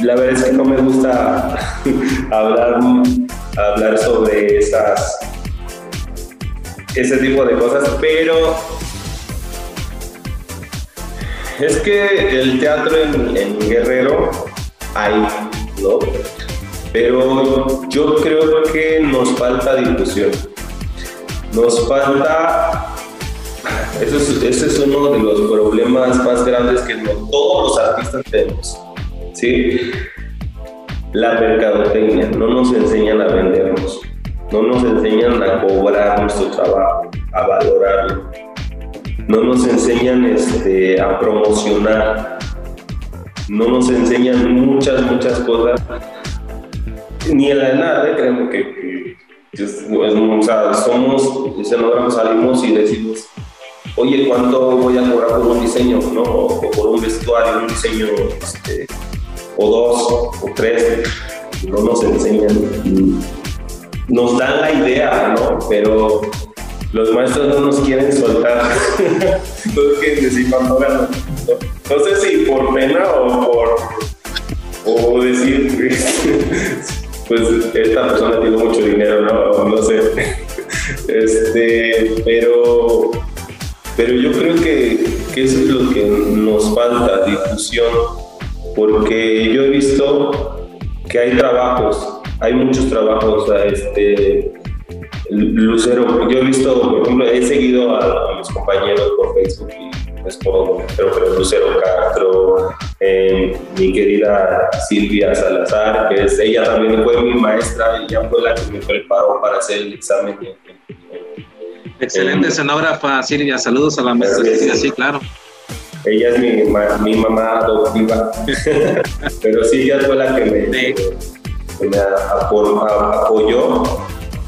la verdad es que no me gusta hablar, hablar sobre esas, ese tipo de cosas, pero es que el teatro en, Guerrero hay, ¿no? Pero yo creo que nos falta difusión. Nos falta, ese es, ese es uno de los problemas más grandes que todos los artistas tenemos. ¿sí? La mercadotecnia, no nos enseñan a vendernos, no nos enseñan a cobrar nuestro trabajo, a valorarlo, no nos enseñan este, a promocionar, no nos enseñan muchas, muchas cosas ni en la nada, creemos que, o sea, somos escenógrafos, salimos y decimos, oye, ¿cuánto voy a cobrar por un diseño? ¿no? O por un vestuario, un diseño, este, o dos, o tres, no nos enseñan. Nos dan la idea, ¿no? Pero los maestros no nos quieren soltar. ganan. No, no sé si por pena o por o decir pues esta persona tiene mucho dinero, ¿no? No sé. Este, pero, pero yo creo que eso es lo que nos falta, difusión, porque yo he visto que hay trabajos, hay muchos trabajos, este, Lucero, yo he visto, por ejemplo, he seguido a, a mis compañeros por Facebook y pues como pero Lucero Castro, eh, mi querida Silvia Salazar, que es, ella también fue mi maestra, ella fue la que me preparó para hacer el examen. Excelente escenógrafa Silvia, saludos a la maestra Silvia, sí, claro. Ella es mi, mi mamá adoptiva, pero sí, ella fue la que me, que me apoyó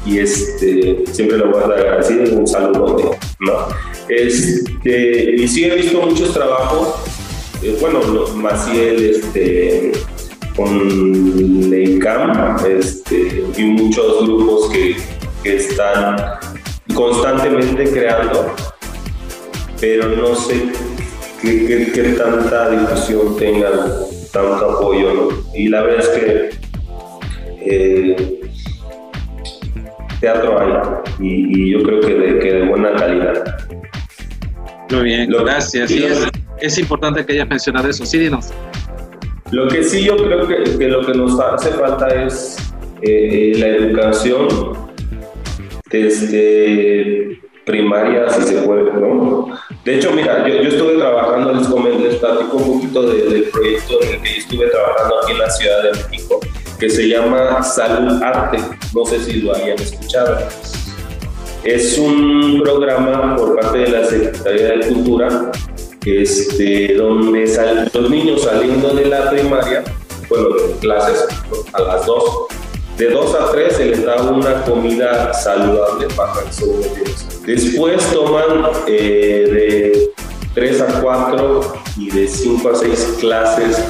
y este, siempre le voy a dar agradecido un saludo, ¿no? Este, y sí he visto muchos trabajos, eh, bueno, Maciel, este, con Leicam, este, y muchos grupos que, que están constantemente creando, pero no sé qué, tanta difusión tengan, tanto apoyo. Y la verdad es que eh, teatro hay y, y, yo creo que de, que de buena calidad. Muy bien, lo, gracias. Sí, es, es, importante que hayas mencionado eso. Sí, dinos. Lo que sí yo creo que, que lo que nos hace falta es eh, la educación desde primaria, si se puede, ¿no? De hecho, mira, yo, yo estuve trabajando, les comento, les platico un poquito de, del proyecto en el que yo estuve trabajando aquí en la Ciudad de México, que se llama Salud Arte. No sé si lo habían escuchado. Es un programa por parte de la Secretaría de Cultura, este, donde sal, los niños saliendo de la primaria, bueno, clases a las 2, de 2 a 3 se les da una comida saludable para el Después toman eh, de 3 a 4 y de 5 a 6 clases,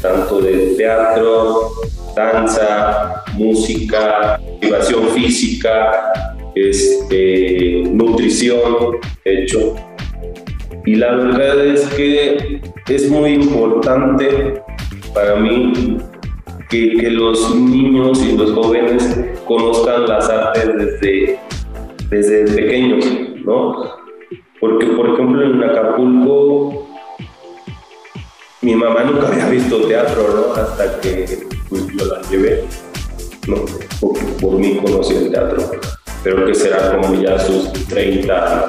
tanto de teatro, danza, música, activación física, este, nutrición, hecho. Y la verdad es que es muy importante para mí que, que, los niños y los jóvenes conozcan las artes desde, desde pequeños, ¿no? Porque, por ejemplo, en Acapulco, mi mamá nunca había visto teatro, ¿no? Hasta que pues, yo la llevé, ¿no? Por mí conocí el teatro pero que será como ya sus 30,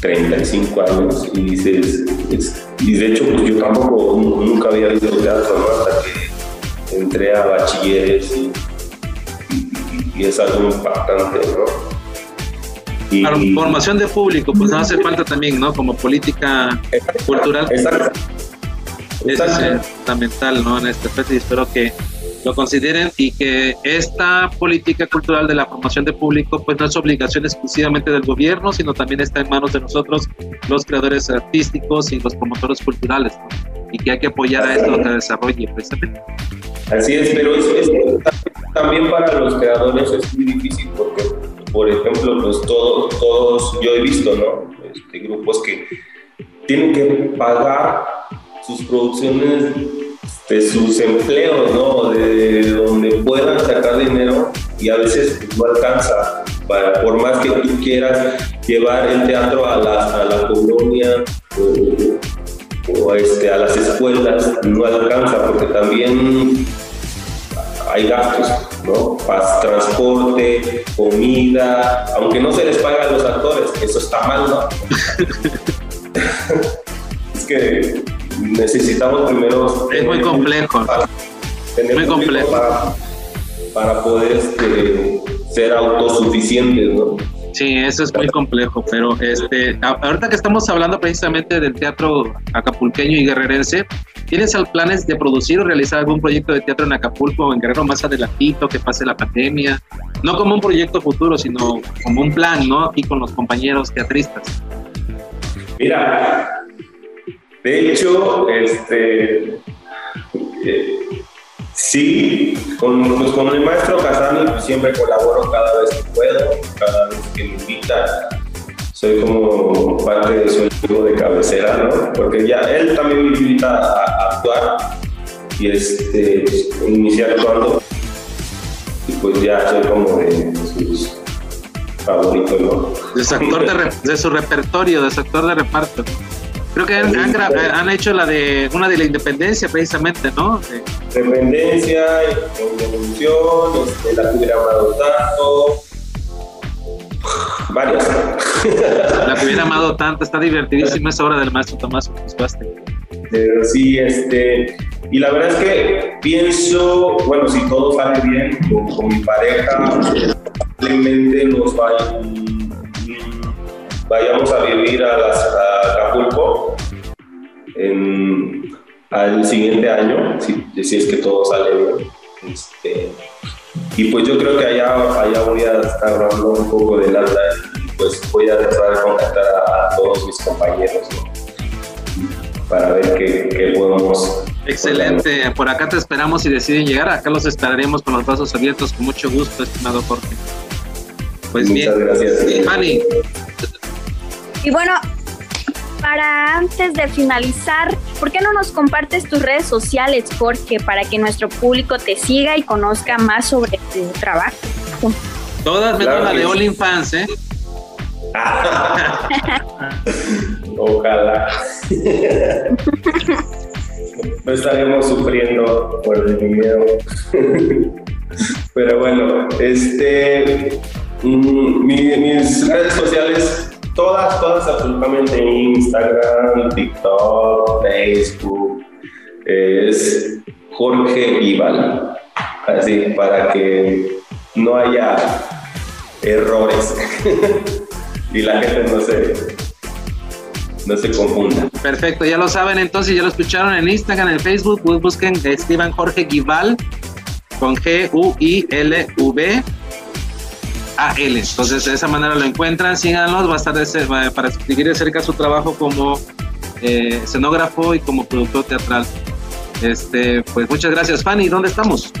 35 años y dices, es, y de hecho pues yo tampoco nunca había visto teatro ¿no? hasta que entré a bachilleres y, y, y es algo impactante, ¿no? Y, formación de público, pues no hace falta también, ¿no? Como política cultural. Exacto. Es fundamental, ¿no? En este aspecto y espero que lo consideren y que esta política cultural de la formación de público pues no es obligación exclusivamente del gobierno, sino también está en manos de nosotros, los creadores artísticos y los promotores culturales, ¿no? y que hay que apoyar a esto que desarrolle precisamente. Así es, pero es, es- también para los creadores es muy difícil porque, por ejemplo, pues todos, todos yo he visto, ¿no? Este, grupos que tienen que pagar sus producciones de sus empleos, ¿no? De donde puedan sacar dinero y a veces no alcanza. Para, por más que tú quieras llevar el teatro a la, a la colonia o, o, este, a las escuelas, no alcanza porque también hay gastos, ¿no? Transporte, comida, aunque no se les paga a los actores, eso está mal, ¿no? es que necesitamos primero... Es muy complejo. para- tener Muy complejo. Para, para poder este, ser autosuficientes, ¿no? Sí, eso es muy complejo, pero este, ahorita que estamos hablando precisamente del teatro acapulqueño y guerrerense, ¿tienes planes de producir o realizar algún proyecto de teatro en Acapulco o en Guerrero más adelantito, que pase la pandemia? No como un proyecto futuro, sino como un plan, ¿no? Aquí con los compañeros teatristas. Mira, de hecho, este, eh, sí, con, pues, con el maestro Casani pues, siempre colaboro cada vez que puedo, cada vez que me invita. Soy como parte de su equipo de cabecera, ¿no? Porque ya él también me invita a, actuar y este, pues, inicié actuando. Y pues ya soy como de sus favoritos, ¿no? De su actor de, de su repertorio, de su actor de reparto. Creo que han, han han hecho la de una de la independencia precisamente, ¿no? De- Dependencia, Evolución, este, La que hubiera amado tanto. Varias. la que hubiera amado tanto, está divertidísima esa obra del maestro Tomás Cuscuaste. Pero sí, este. Y la verdad es que pienso, bueno, si todo sale bien con, con mi pareja, probablemente nos vay- mm, vayamos a vivir a, las, a Acapulco en- al siguiente año, si, si es que todo sale bien. Este, y pues yo creo que allá, allá voy a estar dando un poco de lata y pues voy a tratar de contactar a, a todos mis compañeros ¿no? para ver qué, qué podemos. Excelente, por acá te esperamos si deciden llegar, acá los esperaremos con los brazos abiertos, con mucho gusto, estimado Jorge. Pues Muchas bien, gracias. Sí, Fanny, Y bueno, para antes de finalizar, ¿por qué no nos compartes tus redes sociales, Jorge, para que nuestro público te siga y conozca más sobre tu trabajo? todas menos Claro la de. All in Fans, ¿eh? Ojalá. no estaremos sufriendo por el dinero. Pero bueno, este, mm, mi- mis redes sociales, todas, todas absolutamente, Instagram, TikTok, Facebook, es Jorge Ival. Así, para que no haya errores y la gente no se, no se confunda. Perfecto, ya lo saben, entonces ya lo escucharon en Instagram, en Facebook, bus- busquen, escriban Jorge Guival con G-U-I-L-V. A-L. Entonces, de esa manera lo encuentran, síganlos, va a estar de va- para seguir de cerca su trabajo como eh, escenógrafo y como productor teatral. Este, pues muchas gracias, Fanny. ¿Dónde estamos?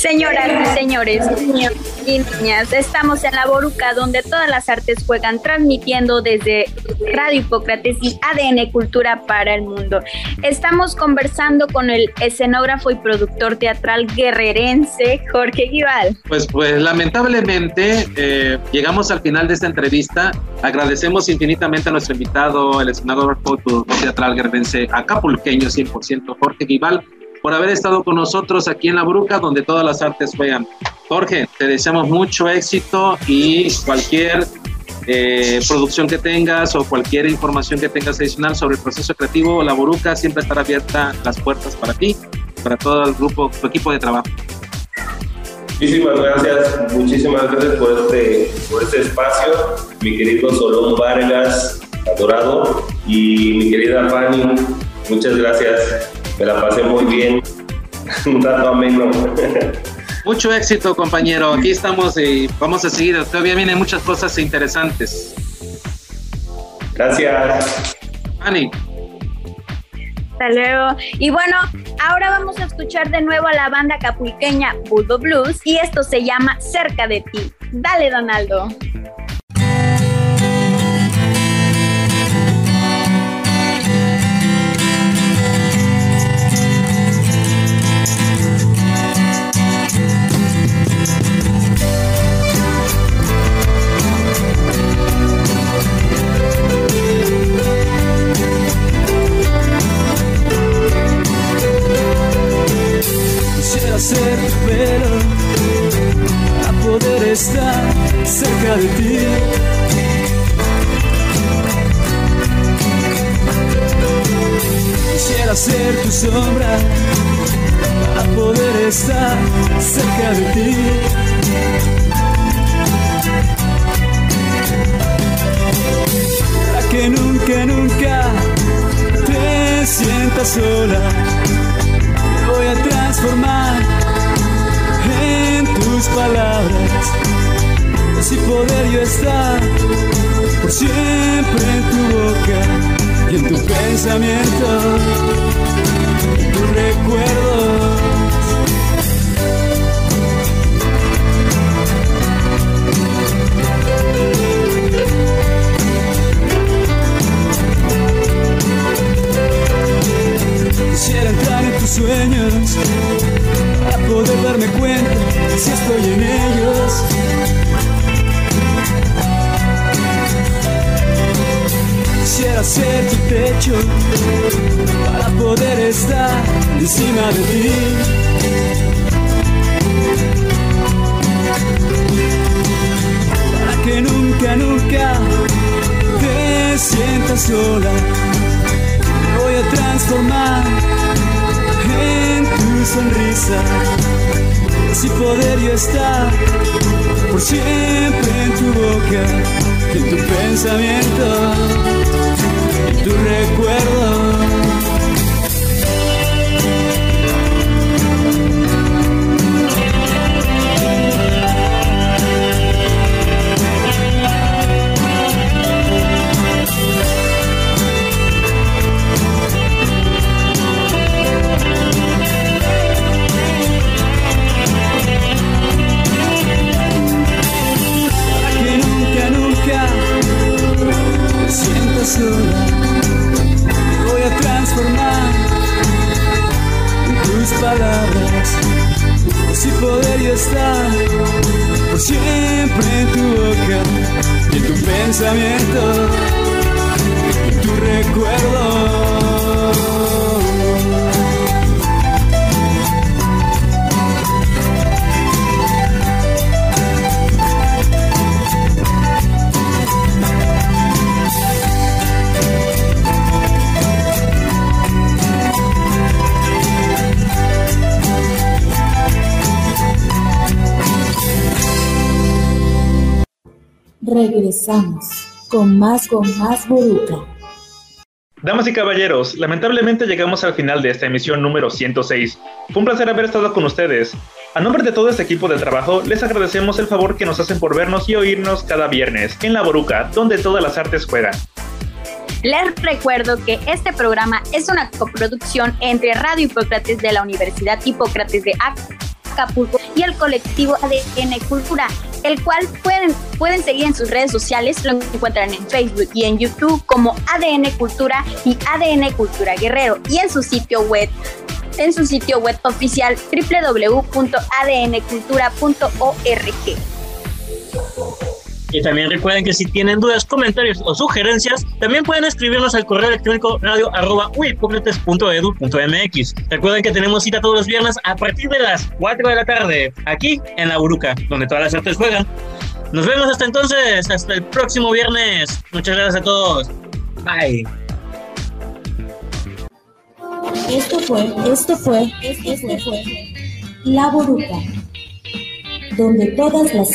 Señoras y señores, niños y niñas, estamos en la Boruca, donde todas las artes juegan, transmitiendo desde Radio Hipócrates y ADN Cultura para el mundo. Estamos conversando con el escenógrafo y productor teatral guerrerense Jorge Guival. Pues, pues lamentablemente eh, llegamos al final de esta entrevista. Agradecemos infinitamente a nuestro invitado, el escenógrafo teatral guerrerense acapulqueño 100%, Jorge Guival, por haber estado con nosotros aquí en La Bruca, donde todas las artes juegan. Jorge, te deseamos mucho éxito y cualquier eh, producción que tengas o cualquier información que tengas adicional sobre el proceso creativo, La Boruca siempre estará abierta las puertas para ti, para todo el grupo, tu equipo de trabajo. Muchísimas gracias, muchísimas gracias por este, por este espacio, mi querido Solón Vargas, adorado, y mi querida Fanny, muchas gracias, me la pasé muy bien, un rato ameno. Mucho éxito, compañero. Aquí estamos y vamos a seguir. Todavía vienen muchas cosas interesantes. Gracias. Fanny. Hasta luego. Y bueno, ahora vamos a escuchar de nuevo a la banda capulqueña Bulbo Blues y esto se llama Cerca de ti. Dale, Donaldo. Ser tu pelo a poder estar cerca de ti. Quisiera ser tu sombra a poder estar cerca de ti. Para que nunca, nunca te sientas sola voy a transformar en tus palabras. Así poder yo estar por siempre en tu boca y en tu pensamiento, en tus recuerdos. Siempre en tu boca, en tu pensamiento, en tu recuerdo. En Regresamos con más, con más Boruca. Damas y caballeros, lamentablemente llegamos al final de esta emisión número 106. Fue un placer haber estado con ustedes. A nombre de todo este equipo de trabajo, les agradecemos el favor que nos hacen por vernos y oírnos cada viernes en La Boruca, donde todas las artes juegan. Les recuerdo que este programa es una coproducción entre Radio Hipócrates de la Universidad Hipócrates de Y el colectivo ADN Cultura, el cual pueden, pueden seguir en sus redes sociales, lo encuentran en Facebook y en YouTube como ADN Cultura y ADN Cultura Guerrero y en su sitio web en su sitio web oficial www.adncultura.org. Y también recuerden que si tienen dudas, comentarios o sugerencias, también pueden escribirnos al correo electrónico radio arroba uipocrates.edu.mx. Recuerden que tenemos cita todos los viernes a partir de las 4 de la tarde, aquí en La Buruca, donde todas las artes juegan. Nos vemos hasta entonces, hasta el próximo viernes. Muchas gracias a todos. Bye. Esto fue, esto fue, esto fue La Boruca. donde todas las